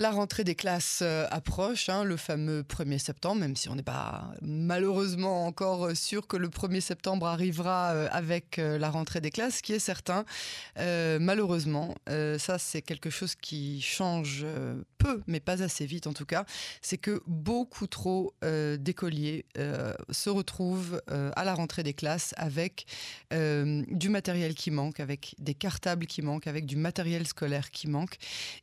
La rentrée des classes euh, approche, hein, le fameux 1er septembre, même si on n'est pas malheureusement encore euh, sûr que le 1er septembre arrivera euh, avec la rentrée des classes, ce qui est certain. malheureusement, ça c'est quelque chose qui change peu, mais pas assez vite en tout cas, c'est que beaucoup trop d'écoliers se retrouvent à la rentrée des classes avec du matériel qui manque, avec des cartables qui manquent, avec du matériel scolaire qui manque,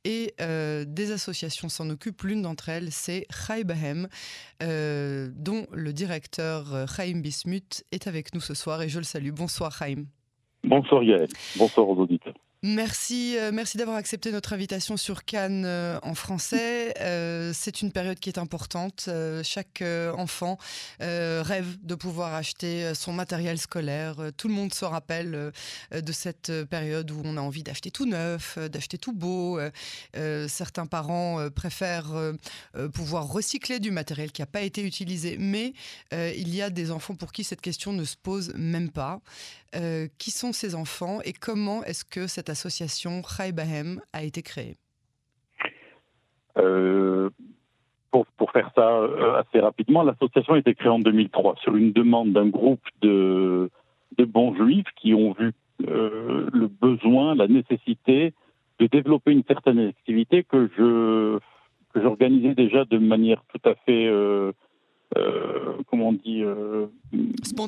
et des associations s'en occupe. L'une d'entre elles, c'est Chai Bahem, euh, dont le directeur euh, Chaim Bismuth est avec nous ce soir et je le salue. Bonsoir Chaim. Bonsoir Yael. Bonsoir aux auditeurs. Merci, euh, merci d'avoir accepté notre invitation sur Cannes euh, en français. Euh, c'est une période qui est importante. chaque enfant rêve de pouvoir acheter son matériel scolaire. Tout le monde se rappelle de cette période où on a envie d'acheter tout neuf, d'acheter tout beau. certains parents préfèrent pouvoir recycler du matériel qui n'a pas été utilisé, mais il y a des enfants pour qui cette question ne se pose même pas. Qui sont ces enfants et comment est-ce que cette association Chai Bahem a été créée? Euh, pour, pour, faire ça euh, assez rapidement, l'association a été créée en 2003 sur une demande d'un groupe de, de, bons juifs qui ont vu euh, le besoin, la nécessité de développer une certaine activité que je que j'organisais déjà de manière tout à fait comment on dit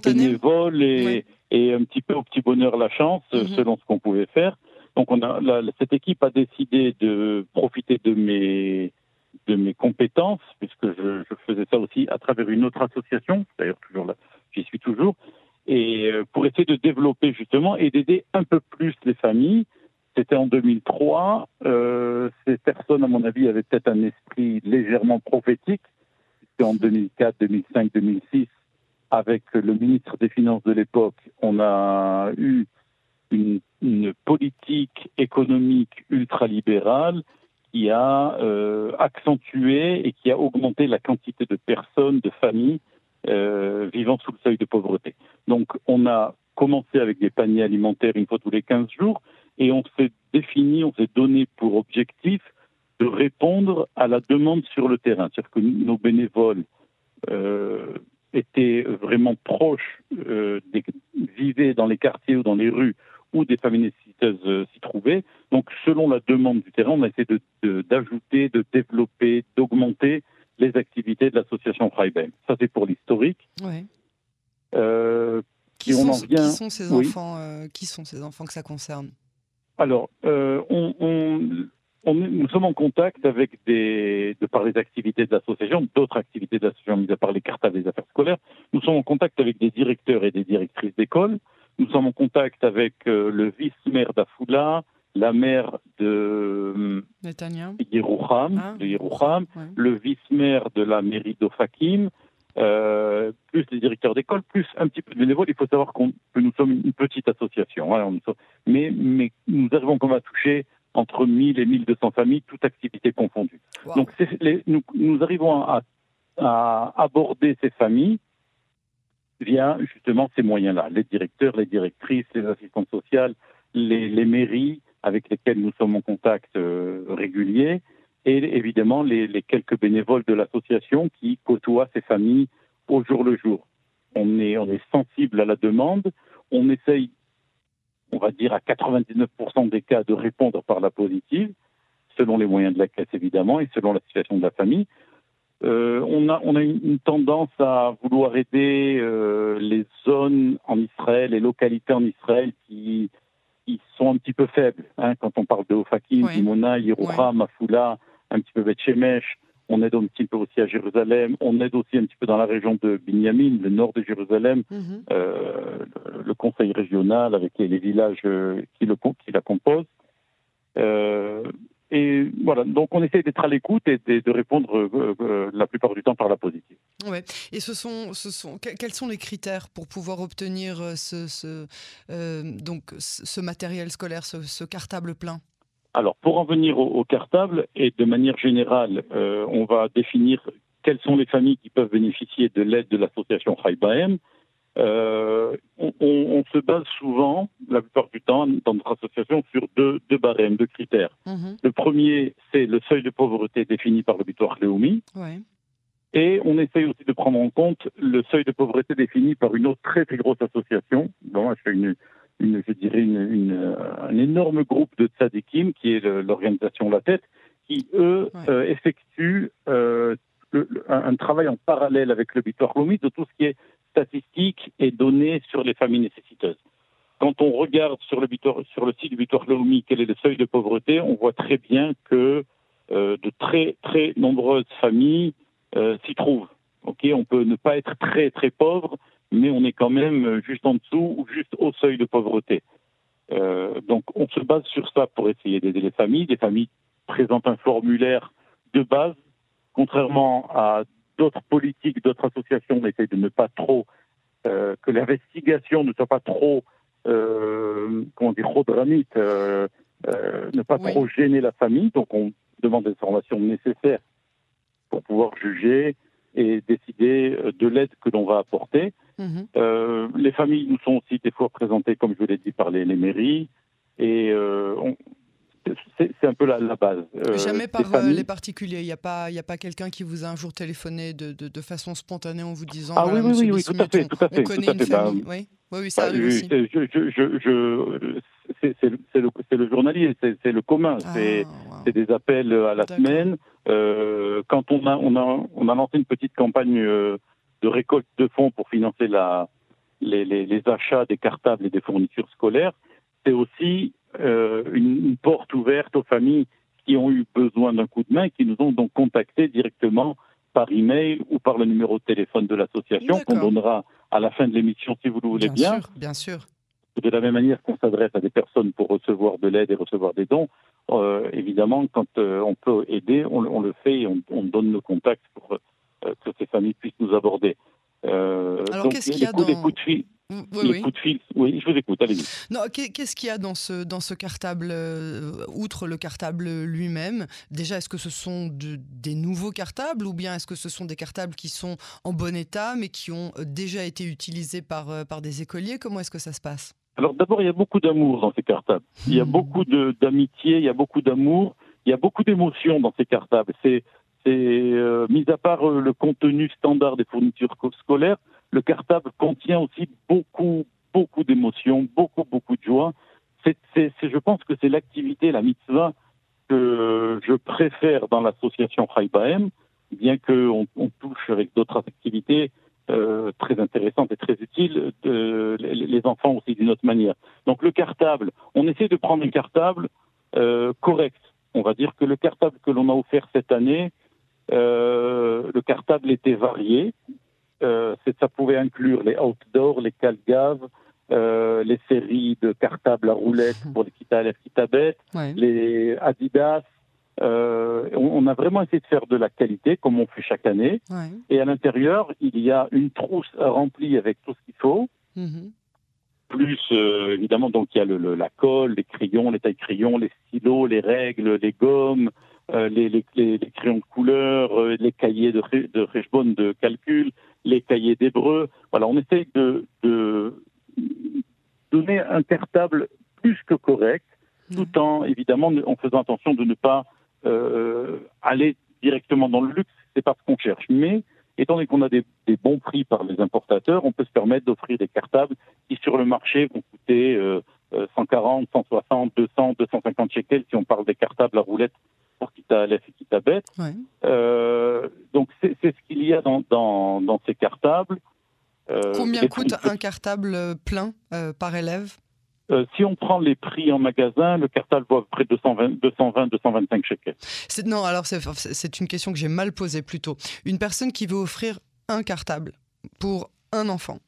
bénévole et, et un petit peu au petit bonheur la chance mhm. selon ce qu'on pouvait faire donc on a, cette équipe a décidé de profiter de mes de mes compétences, puisque je, faisais ça aussi à travers une autre association, d'ailleurs toujours là, j'y suis toujours, et euh, pour essayer de développer justement et d'aider un peu plus les familles. C'était en 2003. Euh, ces personnes, à mon avis, avaient peut-être un esprit légèrement prophétique. C'était en 2004, 2005, 2006, avec le ministre des Finances de l'époque, on a eu une, politique économique ultralibérale qui a euh, accentué et qui a augmenté la quantité de personnes, de familles euh, vivant sous le seuil de pauvreté. Donc on a commencé avec des paniers alimentaires une fois tous les 15 jours et on s'est défini, on s'est donné pour objectif de répondre à la demande sur le terrain. C'est-à-dire que nos bénévoles euh, étaient vraiment proches, euh, des, vivaient dans les quartiers ou dans les rues où des familles nécessiteuses euh, s'y trouvaient. Donc, selon la demande du terrain, on a essayé d'ajouter, de, développer, d'augmenter les activités de l'association Freiberg. Ça, c'est pour l'historique. Ouais. Euh, qui, sont, qui, sont, ces enfants euh, Qui sont ces enfants que ça concerne? Alors, on, on, nous sommes en contact avec des, de par les activités de l'association, d'autres activités de l'association, mis à part les cartes des affaires scolaires, nous sommes en contact avec des directeurs et des directrices d'école nous sommes en contact avec euh, le vice-maire d'Afoula, la maire de Yerouham, ah. de le vice-maire de la mairie d'Ofakim, euh, plus les directeurs d'école, plus un petit peu de bénévoles. Il faut savoir que nous sommes une petite association, hein, mais, mais, nous arrivons comme à toucher entre 1000 et 1200 familles, toutes activités confondues. Donc nous, nous, arrivons à, à aborder ces familles via justement ces moyens-là, les directeurs, les directrices, les assistantes sociales, les, mairies avec lesquelles nous sommes en contact euh, régulier, et évidemment les, quelques bénévoles de l'association qui côtoient ces familles au jour le jour. On est, on est sensible à la demande, on essaye, on va dire à 99% des cas, de répondre par la positive, selon les moyens de la caisse évidemment, et selon la situation de la famille. Euh, on, a, on a une, tendance à vouloir aider euh, les zones en Israël, les localités en Israël qui, qui sont un petit peu faibles. Hein, quand on parle de Ofakim. Dimona, Yerouham, Mafoula, un petit peu Beth Shemesh, on aide un petit peu aussi à Jérusalem, on aide aussi un petit peu dans la région de Binyamin, le nord de Jérusalem, mhm. euh, le, conseil régional avec les, villages qui, le, qui la composent. Euh, et voilà, donc on essaie d'être à l'écoute et de, répondre euh, euh, la plupart du temps par la positive. Ouais. Et ce sont, ce sont, quels sont les critères pour pouvoir obtenir euh, ce, ce donc ce matériel scolaire, ce, cartable plein? Alors, pour en venir au, cartable, et de manière générale, on va définir quelles sont les familles qui peuvent bénéficier de l'aide de l'association Haïbaem. Euh, on, se base souvent, la plupart du temps, dans notre association, sur deux, deux barèmes, deux critères. Mhm. Le premier, c'est le seuil de pauvreté défini par le butoir Léomi. Et on essaye aussi de prendre en compte le seuil de pauvreté défini par une autre très très grosse association. Bon, je fais une, une, je dirais une, un énorme groupe de tzadikim qui est l'organisation La Tête, qui eux euh, effectuent euh, un, travail en parallèle avec le Lomi de tout ce qui est statistiques et données sur les familles nécessiteuses. Quand on regarde sur le, sur le site du Bitoire Lomi quel est le seuil de pauvreté, on voit très bien que euh, de très très nombreuses familles s'y trouvent. Ok, on peut ne pas être très très pauvre, mais on est quand même juste en dessous ou juste au seuil de pauvreté. Euh, donc on se base sur ça pour essayer d'aider les familles. Les familles présentent un formulaire de base, contrairement à d'autres politiques, d'autres associations, on essaie de ne pas trop euh, que l'investigation ne soit pas trop, euh, comment dire, trop dramite, euh, ne pas trop gêner la famille. Donc on demande des informations nécessaires pour pouvoir juger et décider de l'aide que l'on va apporter. Mhm. Euh, les familles nous sont aussi des fois présentées, comme je vous l'ai dit, par les, mairies. Et euh, c'est un peu la, base. Euh, Jamais par les particuliers. Il n'y a pas, a pas quelqu'un qui vous a un jour téléphoné de, de, façon spontanée en vous disant. Ah oui, oui, oui, tout à fait, tout à fait. On connaît une famille. oui. Oui, ça bah, arrive aussi. C'est le, le, journalier, c'est le commun, ah, c'est des appels à la semaine. quand on a, on, a, on a lancé une petite campagne de récolte de fonds pour financer la, les, les, achats des cartables et des fournitures scolaires, c'est aussi euh, une, porte ouverte aux familles qui ont eu besoin d'un coup de main, qui nous ont donc contactés directement par email ou par le numéro de téléphone de l'association qu'on donnera à la fin de l'émission si vous le voulez bien. Bien sûr, bien sûr. De la même manière qu'on s'adresse à des personnes pour recevoir de l'aide et recevoir des dons, euh, évidemment, quand euh, on peut aider, on, on, le fait et on, on donne nos contacts pour euh, que ces familles puissent nous aborder. Alors qu'est-ce qu'il y a dans... coups de fil, oui, les coups de fil, oui, je vous écoute, allez-y. Non, qu'est-ce qu'il y a dans ce, dans ce cartable, outre le cartable lui-même? Déjà, est-ce que ce sont des nouveaux cartables ou bien est-ce que ce sont des cartables qui sont en bon état mais qui ont déjà été utilisés par, par des écoliers? Comment est-ce que ça se passe? Alors d'abord, il y a beaucoup d'amour dans ces cartables. Il y a hmm. beaucoup d'amitié, il y a beaucoup d'amour, il y a beaucoup d'émotions dans ces cartables. C'est c'est, euh, mis à part euh, le contenu standard des fournitures scolaires, le cartable contient aussi beaucoup, beaucoup d'émotions, beaucoup, beaucoup de joie. C'est, je pense que c'est l'activité, la mitzvah, que je préfère dans l'association Chaybaem, bien qu'on on touche avec d'autres activités euh, très intéressantes et très utiles, de, les, enfants aussi d'une autre manière. Donc le cartable, on essaie de prendre un cartable correct. On va dire que le cartable que l'on a offert cette année, euh, le cartable était varié. Euh, ça pouvait inclure les outdoors, les calgaves, euh, les séries de cartables à roulettes pour les Kita Kitabet, les Adidas. On, a vraiment essayé de faire de la qualité, comme on fait chaque année. Et à l'intérieur, il y a une trousse remplie avec tout ce qu'il faut. Mm-hmm. Plus, évidemment, donc il y a le, la colle, les crayons, les tailles crayons, les stylos, les règles, les gommes, euh, les, les, les, crayons de couleur, euh, les cahiers de, de de calcul, les cahiers d'hébreu. Voilà, on essaye de, de, donner un cartable plus que correct, tout en évidemment en faisant attention de ne pas euh, aller directement dans le luxe. C'est pas ce qu'on cherche, mais étant donné qu'on a des, des, bons prix par les importateurs, on peut se permettre d'offrir des cartables qui sur le marché vont coûter 140, 160, 200, 250 shekels si on parle des cartables à roulettes pour Kita Aleph et Kita Bet. Euh, donc c'est ce qu'il y a dans, dans, dans ces cartables. Euh, Combien coûte un cartable plein euh, par élève? Si on prend les prix en magasin, le cartable vaut près de 220, 220 225 shekels. Non, alors c'est une question que j'ai mal posée plutôt. Une personne qui veut offrir un cartable pour un enfant,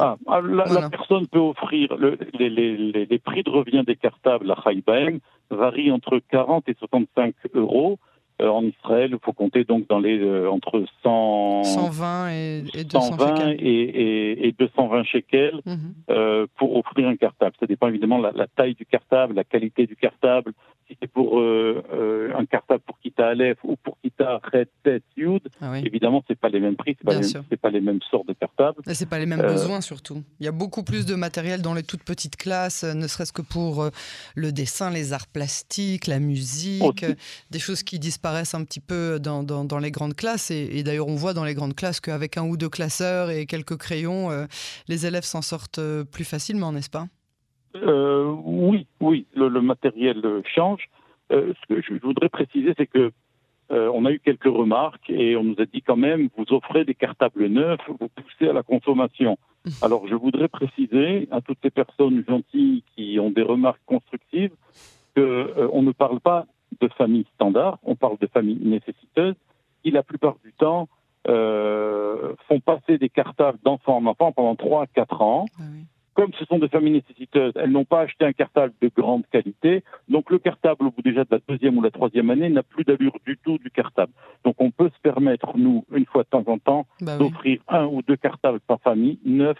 ah, ah, la, personne peut offrir le, les, les, les, prix de revient des cartables à Haïbaeng varient entre 40 et 65 euros. Euh, en Israël, il faut compter donc dans les euh, entre 100, 120 et, et 120 et, et, et, 220 shekels mhm. euh, pour offrir un cartable. Ça dépend évidemment de la, la, taille du cartable, la qualité du cartable. Si c'est pour un cartable pour Kita Aleph ou pour Kita Red, Test, Yud, ah évidemment, c'est pas les mêmes prix, c'est pas, les, pas les mêmes sortes de cartables. Et c'est pas les mêmes euh, besoins surtout. Il y a beaucoup plus de matériel dans les toutes petites classes, ne serait-ce que pour euh, le dessin, les arts plastiques, la musique, des choses qui disparaissent un petit peu dans, dans, les grandes classes. Et, d'ailleurs, on voit dans les grandes classes qu'avec un ou deux classeurs et quelques crayons, les élèves s'en sortent plus facilement, n'est-ce pas? Oui, oui, le, le matériel change. Euh, ce que je voudrais préciser, c'est que euh, on a eu quelques remarques et on nous a dit quand même, vous offrez des cartables neufs, vous poussez à la consommation. Alors je voudrais préciser à toutes ces personnes gentilles qui ont des remarques constructives qu'on euh, ne parle pas de familles standards, on parle de familles nécessiteuses qui la plupart du temps font passer des cartables d'enfant en enfant pendant 3 à 4 ans. Ah comme ce sont des familles nécessiteuses, elles n'ont pas acheté un cartable de grande qualité. Donc le cartable, au bout déjà de la deuxième ou la troisième année, n'a plus d'allure du tout du cartable. Donc on peut se permettre, nous, une fois de temps en temps, bah d'offrir un ou deux cartables par famille, neufs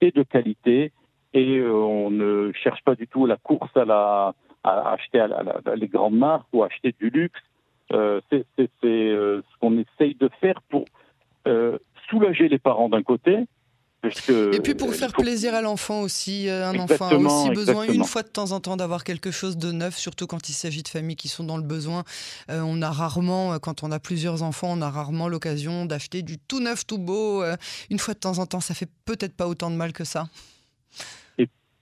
et de qualité. Et euh, on ne cherche pas du tout la course à, la, à acheter les grandes marques ou à acheter du luxe. Euh, c'est euh, ce qu'on essaye de faire pour soulager les parents d'un côté, et puis pour faire plaisir à l'enfant aussi, euh, un enfant a aussi besoin une fois de temps en temps d'avoir quelque chose de neuf, surtout quand il s'agit de familles qui sont dans le besoin. Euh, on a rarement, euh, quand on a plusieurs enfants, on a rarement l'occasion d'acheter du tout neuf, tout beau. une fois de temps en temps, ça fait peut-être pas autant de mal que ça.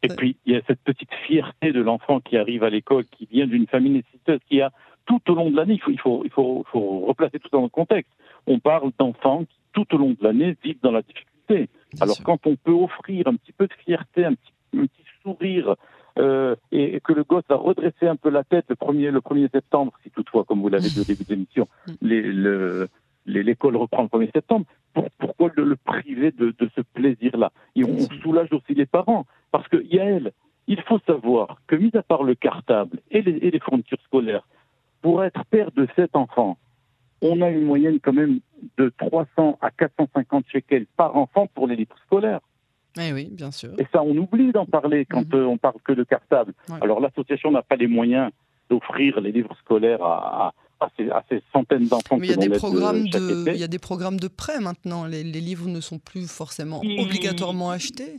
Et, puis il y a cette petite fierté de l'enfant qui arrive à l'école, qui vient d'une famille nécessiteuse, qui a tout au long de l'année, il faut, il faut, il faut, faut replacer tout dans le contexte. On parle d'enfants qui tout au long de l'année vivent dans la difficulté alors quand on peut offrir un petit peu de fierté, un petit, sourire, euh, et, que le gosse va redresser un peu la tête le 1er, le 1er septembre, si toutefois, comme vous l'avez dit au début de l'émission, mm. l'école reprend le 1er septembre, pourquoi le, priver de, ce plaisir-là? Et on, soulage aussi les parents, parce que elle, il faut savoir que, mis à part le cartable et les, et les fournitures scolaires, pour être père de sept enfants, on a une moyenne quand même de 300 à 450 shekels par enfant pour les livres scolaires. Eh oui, bien sûr. Et ça, on oublie d'en parler quand mhm. euh, on parle que de cartable. Alors l'association n'a pas les moyens d'offrir les livres scolaires à, ces, centaines d'enfants. Mais il y, a des programmes euh, de, il y a des programmes de prêt maintenant. Les, livres ne sont plus forcément obligatoirement achetés.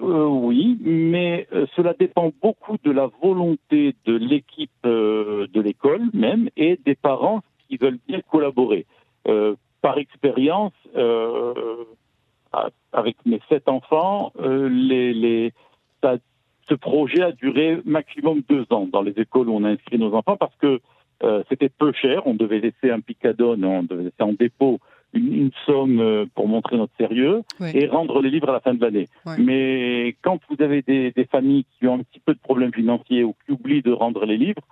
Euh, oui, mais cela dépend beaucoup de la volonté de l'équipe de l'école même et des parents qui veulent bien collaborer. Euh, par expérience, euh, avec mes sept enfants, euh, les, les, ce projet a duré maximum deux ans dans les écoles où on a inscrit nos enfants parce que c'était peu cher. On devait laisser un picadone, on devait laisser en dépôt une, somme pour montrer notre sérieux et rendre les livres à la fin de l'année. Mais quand vous avez des, des, familles qui ont un petit peu de problèmes financiers ou qui oublient de rendre les livres,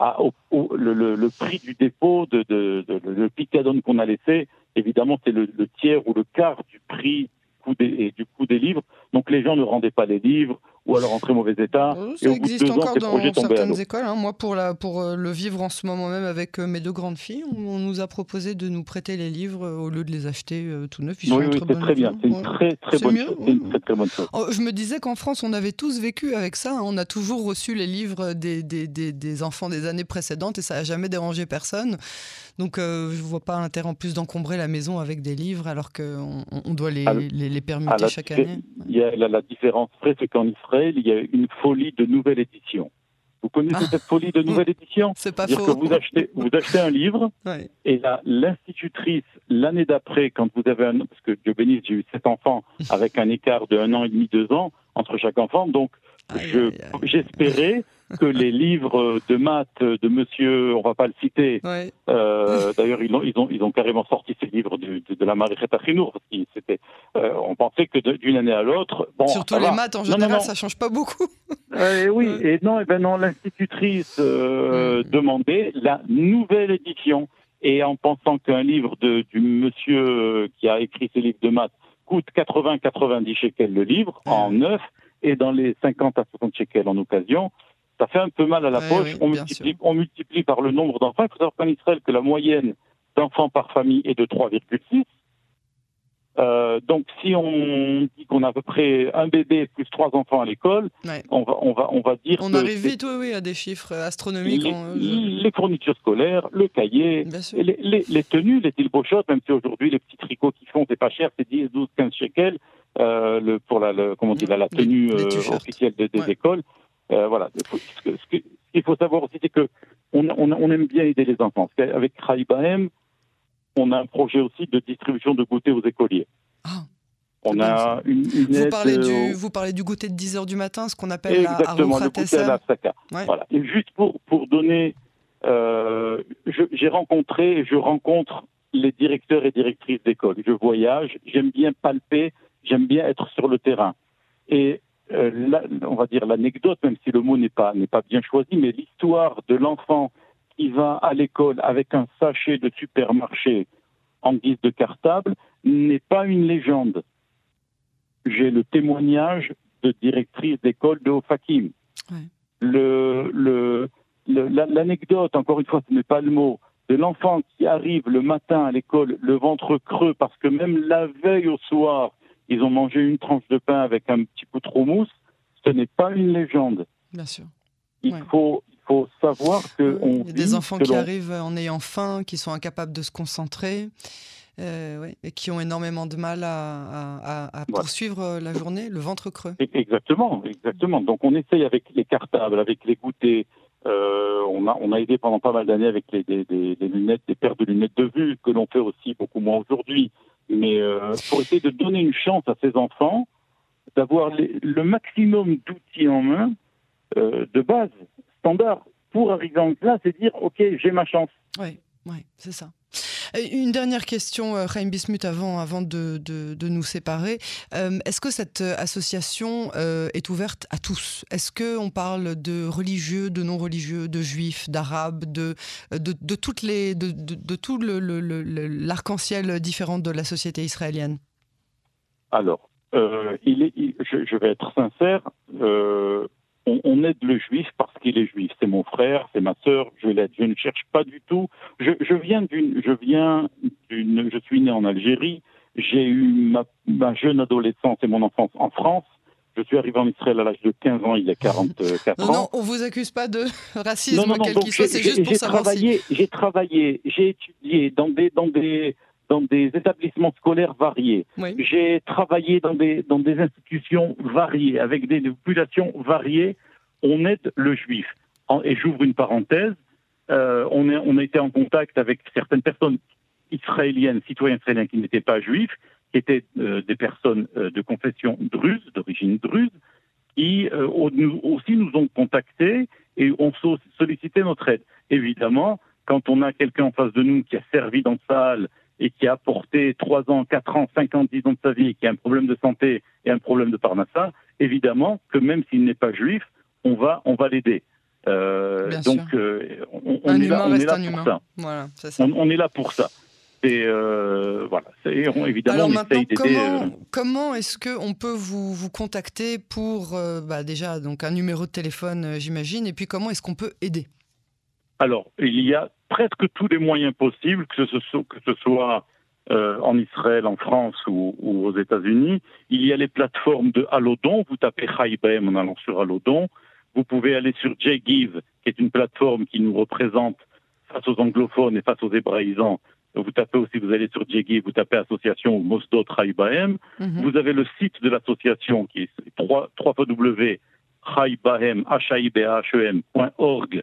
le, prix du dépôt, de, le picadone qu'on a laissé, évidemment, c'est le, tiers ou le quart du prix des, du coût des livres. Donc les gens ne rendaient pas les livres ou alors en très mauvais état. Euh, ça existe encore dans certaines écoles. Hein. Moi, pour, la, pour euh, le vivre en ce moment même avec euh, mes deux grandes filles, on, nous a proposé de nous prêter les livres au lieu de les acheter tout neufs. oui, oui c'est très bien. C'est une très, très, bonne, chose. Oh, je me disais qu'en France, on avait tous vécu avec ça. Hein. On a toujours reçu les livres des, des, des, des enfants des années précédentes et ça n'a jamais dérangé personne. Donc, je ne vois pas l'intérêt en plus d'encombrer la maison avec des livres alors qu'on on doit les, les, les, permuter chaque année. Il y a la, la différence c'est qu'en Israël, il y a une folie de nouvelle édition. Vous connaissez ah. cette folie de nouvelle édition C'est pas faux. Que vous achetez, vous achetez un livre et l'institutrice, l'année d'après, quand vous avez un... Parce que Dieu bénisse, j'ai eu sept enfants avec un écart de un an et demi, deux ans entre chaque enfant. Donc, j'espérais que les livres de maths de monsieur, on va pas le citer, euh, d'ailleurs ils ont, ils, ont, ils ont carrément sorti ces livres de, de, la Marie Chinour, parce c'était, euh, on pensait que d'une année à l'autre... Bon, Surtout les maths en général, ça change pas beaucoup. Euh, oui, et non, et ben non l'institutrice mm. demandait la nouvelle édition, et en pensant qu'un livre de, du monsieur qui a écrit ces livres de maths coûte 80-90 shekels le livre, en neuf, et dans les 50 à 60 shekels en occasion, ça fait un peu mal à la poche. on, multiplie, on, multiplie, par le nombre d'enfants. Il faut savoir qu'en Israël, que la moyenne d'enfants par famille est de 3,6. Euh, donc, si on dit qu'on a à peu près un bébé plus trois enfants à l'école, on, va, on, va, on va dire. On arrive vite, oui, oui, à des chiffres astronomiques. Les, fournitures scolaires, le cahier, les, les, tenues, les tilbochotes, même si aujourd'hui les petits tricots qu'ils font, c'est pas cher, c'est 10, 12, 15 shekels euh, le, pour la, le, comment dire, la, tenue euh, officielle des, écoles. Euh, voilà. Ce qu'il faut savoir aussi, c'est que on, on, on, aime bien aider les enfants. Avec Raïbahem, on a un projet aussi de distribution de goûter aux écoliers. Ah, on a une, vous, parlez du, euh, vous parlez du goûter de 10h du matin, ce qu'on appelle exactement, la le goûter à la Voilà. Et juste pour, pour donner, euh, j'ai rencontré et je rencontre les directeurs et directrices d'école. Je voyage, j'aime bien palper, j'aime bien être sur le terrain. Et euh, on va dire l'anecdote, même si le mot n'est pas, n'est pas bien choisi, mais l'histoire de l'enfant qui va à l'école avec un sachet de supermarché en guise de cartable n'est pas une légende. J'ai le témoignage de directrice d'école de Ofakim. Le, l'anecdote, encore une fois, ce n'est pas le mot, de l'enfant qui arrive le matin à l'école, le ventre creux, parce que même la veille au soir, ils ont mangé une tranche de pain avec un petit peu trop mousse, ce n'est pas une légende. Bien sûr. Il faut, faut savoir que Il y a des enfants qui arrivent en ayant faim, qui sont incapables de se concentrer. Euh, et qui ont énormément de mal à, poursuivre euh, la journée, le ventre creux. Exactement, exactement. Donc on essaye avec les cartables, avec les goûters. Euh, on, a, on a aidé pendant pas mal d'années avec les, des, lunettes, des paires de lunettes de vue, que l'on fait aussi beaucoup moins aujourd'hui. Mais pour essayer de donner une chance à ces enfants d'avoir le maximum d'outils en main de base standard pour arriver en classe et dire OK, j'ai ma chance. Oui, oui, c'est ça. Une dernière question, Raim euh, Bismuth, avant, avant de, de, nous séparer. Euh, est-ce que cette association euh, est ouverte à tous? Est-ce qu'on parle de religieux, de non-religieux, de juifs, d'arabes, de, de, de, les, de, de tout l'arc-en-ciel le, différent de la société israélienne? Alors, je, vais être sincère, on, aide le juif parce qu'il est juif. C'est mon frère, c'est ma sœur, je l'aide. Je ne cherche pas du tout. Je, viens d'une, je viens d'une, je suis né en Algérie. J'ai eu ma, jeune adolescence et mon enfance en France. Je suis arrivé en Israël à l'âge de 15 ans, il y a 44 ans. Non, on vous accuse pas de racisme, quel qu'il soit, c'est juste pour savoir travaillé, J'ai travaillé, j'ai étudié dans des, dans des, dans des établissements scolaires variés. J'ai travaillé dans des, dans des institutions variées, avec des, populations variées. On aide le juif. et j'ouvre une parenthèse, euh, on, on a été en contact avec certaines personnes israéliennes, citoyens israéliens qui n'étaient pas juifs, qui étaient euh, des personnes euh, de confession druze, d'origine druze, qui aussi nous ont contactés et ont sollicité notre aide. Évidemment, quand on a quelqu'un en face de nous qui a servi dans salle et qui a apporté 3 ans, 4 ans, 5 ans, 10 ans de sa vie, qui a un problème de santé et un problème de parnassa, évidemment que même s'il n'est pas juif, on va, on va l'aider. Euh, donc, euh, on, est là, on est là pour ça. Voilà, ça. On, est là pour ça. Et euh, voilà, évidemment, Alors maintenant, comment, euh, comment est-ce qu'on peut vous, vous contacter pour bah déjà donc un numéro de téléphone, j'imagine, et puis comment est-ce qu'on peut aider? Alors, il y a presque tous les moyens possibles, que ce soit, que ce soit euh, en Israël, en France ou, aux États-Unis. Il y a les plateformes de Allodon. Vous tapez Haibem en allant sur Allodon. Vous pouvez aller sur JGive, qui est une plateforme qui nous représente face aux anglophones et face aux hébraïsants. Vous tapez aussi, vous allez sur JGive, vous tapez association Mosdot Haïbahem. Mhm. Vous avez le site de l'association qui est 3, 3 euh,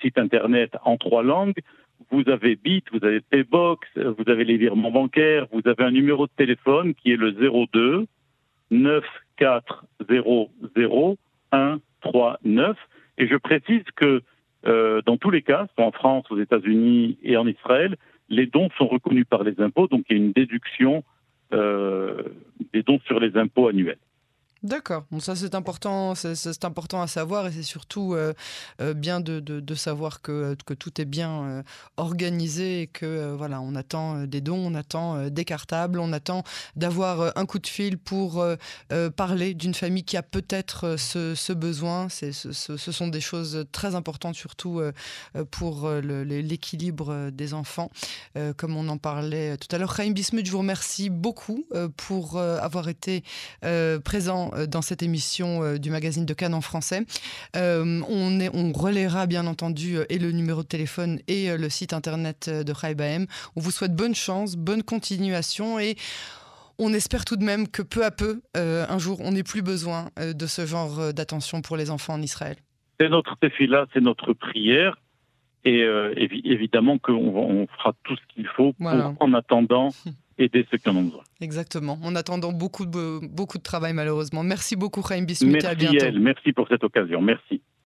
site internet en trois langues. Vous avez Bit, vous avez Paybox, vous avez les virements bancaires, vous avez un numéro de téléphone qui est le 02 9400 139. Et je précise que euh, dans tous les cas, en France, aux États-Unis et en Israël, les dons sont reconnus par les impôts, donc il y a une déduction euh, des dons sur les impôts annuels. D'accord. Bon, ça c'est important, c'est important à savoir et c'est surtout euh, euh, bien de, de, savoir que, que, tout est bien euh, organisé et que voilà, on attend des dons, on attend des cartables, on attend d'avoir un coup de fil pour parler d'une famille qui a peut-être ce, ce, besoin. Ce, ce, sont des choses très importantes surtout pour l'équilibre des enfants, comme on en parlait tout à l'heure. Chaim Bismuth, je vous remercie beaucoup pour avoir été présent euh, dans cette émission euh, du magazine de Cannes en français. Euh, on, est, on relaiera bien entendu et le numéro de téléphone et le site internet de Chaibaem. On vous souhaite bonne chance, bonne continuation et on espère tout de même que peu à peu, un jour, on n'ait plus besoin de ce genre d'attention pour les enfants en Israël. C'est notre là, c'est notre prière. Et évidemment qu'on on fera tout ce qu'il faut pour, en attendant, aider ceux qui en ont besoin. Exactement. En attendant beaucoup de, beaucoup de travail, malheureusement. Merci beaucoup, Chaim Bismuth. Merci, à bientôt. Merci pour cette occasion. Merci.